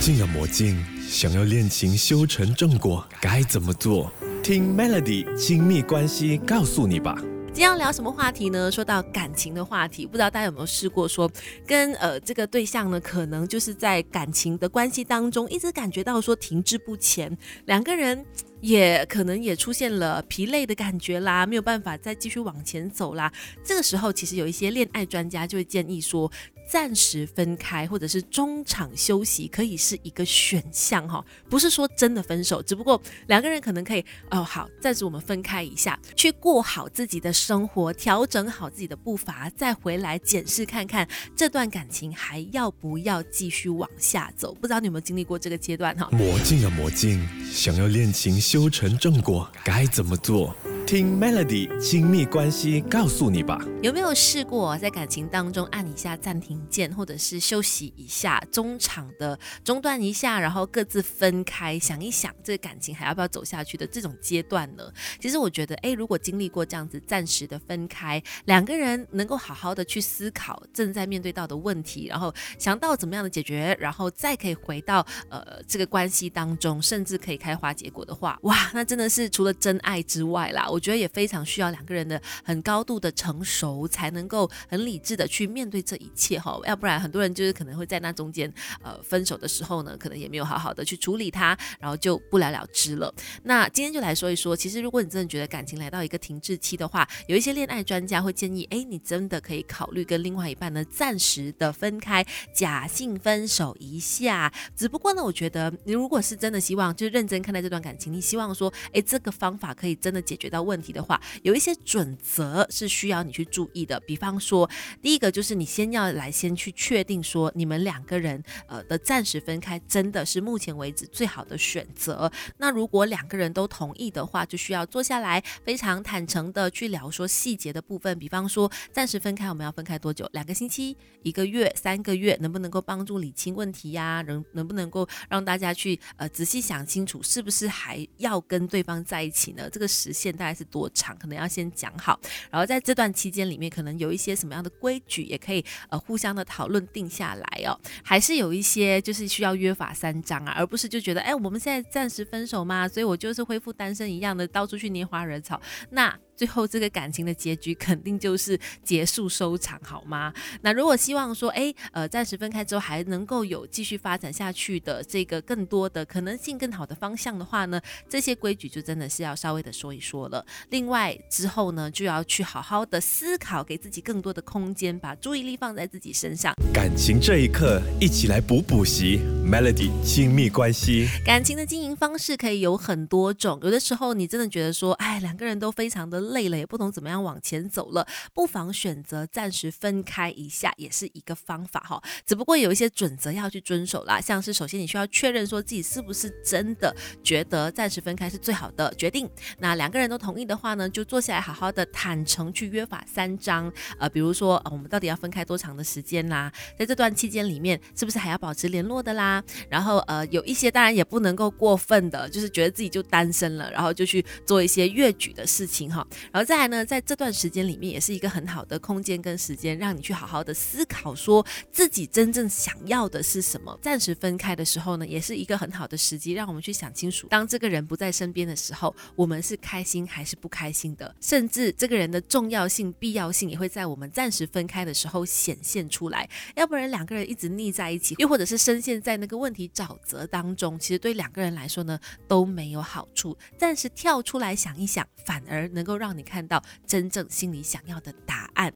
镜啊魔镜，想要恋情修成正果，该怎么做？听 Melody 亲密关系告诉你吧。今天要聊什么话题呢？说到感情的话题，不知道大家有没有试过说，跟呃这个对象呢，可能就是在感情的关系当中，一直感觉到说停滞不前，两个人也可能也出现了疲累的感觉啦，没有办法再继续往前走啦。这个时候，其实有一些恋爱专家就会建议说。暂时分开或者是中场休息可以是一个选项哈，不是说真的分手，只不过两个人可能可以哦好，暂时我们分开一下，去过好自己的生活，调整好自己的步伐，再回来检视看看这段感情还要不要继续往下走。不知道你有没有经历过这个阶段哈？魔镜啊魔镜，想要练琴修成正果，该怎么做？听 Melody 亲密关系告诉你吧。有没有试过在感情当中按一下暂停键，或者是休息一下，中场的中断一下，然后各自分开，想一想这个感情还要不要走下去的这种阶段呢？其实我觉得，哎，如果经历过这样子暂时的分开，两个人能够好好的去思考正在面对到的问题，然后想到怎么样的解决，然后再可以回到呃这个关系当中，甚至可以开花结果的话，哇，那真的是除了真爱之外啦。我觉得也非常需要两个人的很高度的成熟，才能够很理智的去面对这一切哈。要不然很多人就是可能会在那中间，呃，分手的时候呢，可能也没有好好的去处理它，然后就不了了之了。那今天就来说一说，其实如果你真的觉得感情来到一个停滞期的话，有一些恋爱专家会建议，哎，你真的可以考虑跟另外一半呢暂时的分开，假性分手一下。只不过呢，我觉得你如果是真的希望就认真看待这段感情，你希望说，哎，这个方法可以真的解决到。问题的话，有一些准则是需要你去注意的。比方说，第一个就是你先要来先去确定说，你们两个人呃的暂时分开真的是目前为止最好的选择。那如果两个人都同意的话，就需要坐下来非常坦诚的去聊说细节的部分。比方说，暂时分开我们要分开多久？两个星期、一个月、三个月，能不能够帮助理清问题呀？能能不能够让大家去呃仔细想清楚，是不是还要跟对方在一起呢？这个时限大概。是多长，可能要先讲好，然后在这段期间里面，可能有一些什么样的规矩，也可以呃互相的讨论定下来哦。还是有一些就是需要约法三章啊，而不是就觉得哎，我们现在暂时分手嘛，所以我就是恢复单身一样的到处去拈花惹草。那最后这个感情的结局肯定就是结束收场，好吗？那如果希望说，哎，呃，暂时分开之后还能够有继续发展下去的这个更多的可能性、更好的方向的话呢，这些规矩就真的是要稍微的说一说了。另外之后呢，就要去好好的思考，给自己更多的空间，把注意力放在自己身上。感情这一刻，一起来补补习，Melody 亲密关系。感情的经营方式可以有很多种，有的时候你真的觉得说，哎，两个人都非常的。累了也不懂怎么样往前走了，不妨选择暂时分开一下，也是一个方法哈。只不过有一些准则要去遵守啦，像是首先你需要确认说自己是不是真的觉得暂时分开是最好的决定。那两个人都同意的话呢，就坐下来好好的坦诚去约法三章。呃，比如说我们到底要分开多长的时间啦？在这段期间里面，是不是还要保持联络的啦？然后呃，有一些当然也不能够过分的，就是觉得自己就单身了，然后就去做一些越矩的事情哈。然后再来呢，在这段时间里面，也是一个很好的空间跟时间，让你去好好的思考，说自己真正想要的是什么。暂时分开的时候呢，也是一个很好的时机，让我们去想清楚，当这个人不在身边的时候，我们是开心还是不开心的，甚至这个人的重要性、必要性，也会在我们暂时分开的时候显现出来。要不然两个人一直腻在一起，又或者是深陷在那一个问题沼泽当中，其实对两个人来说呢都没有好处。暂时跳出来想一想，反而能够让你看到真正心里想要的答案。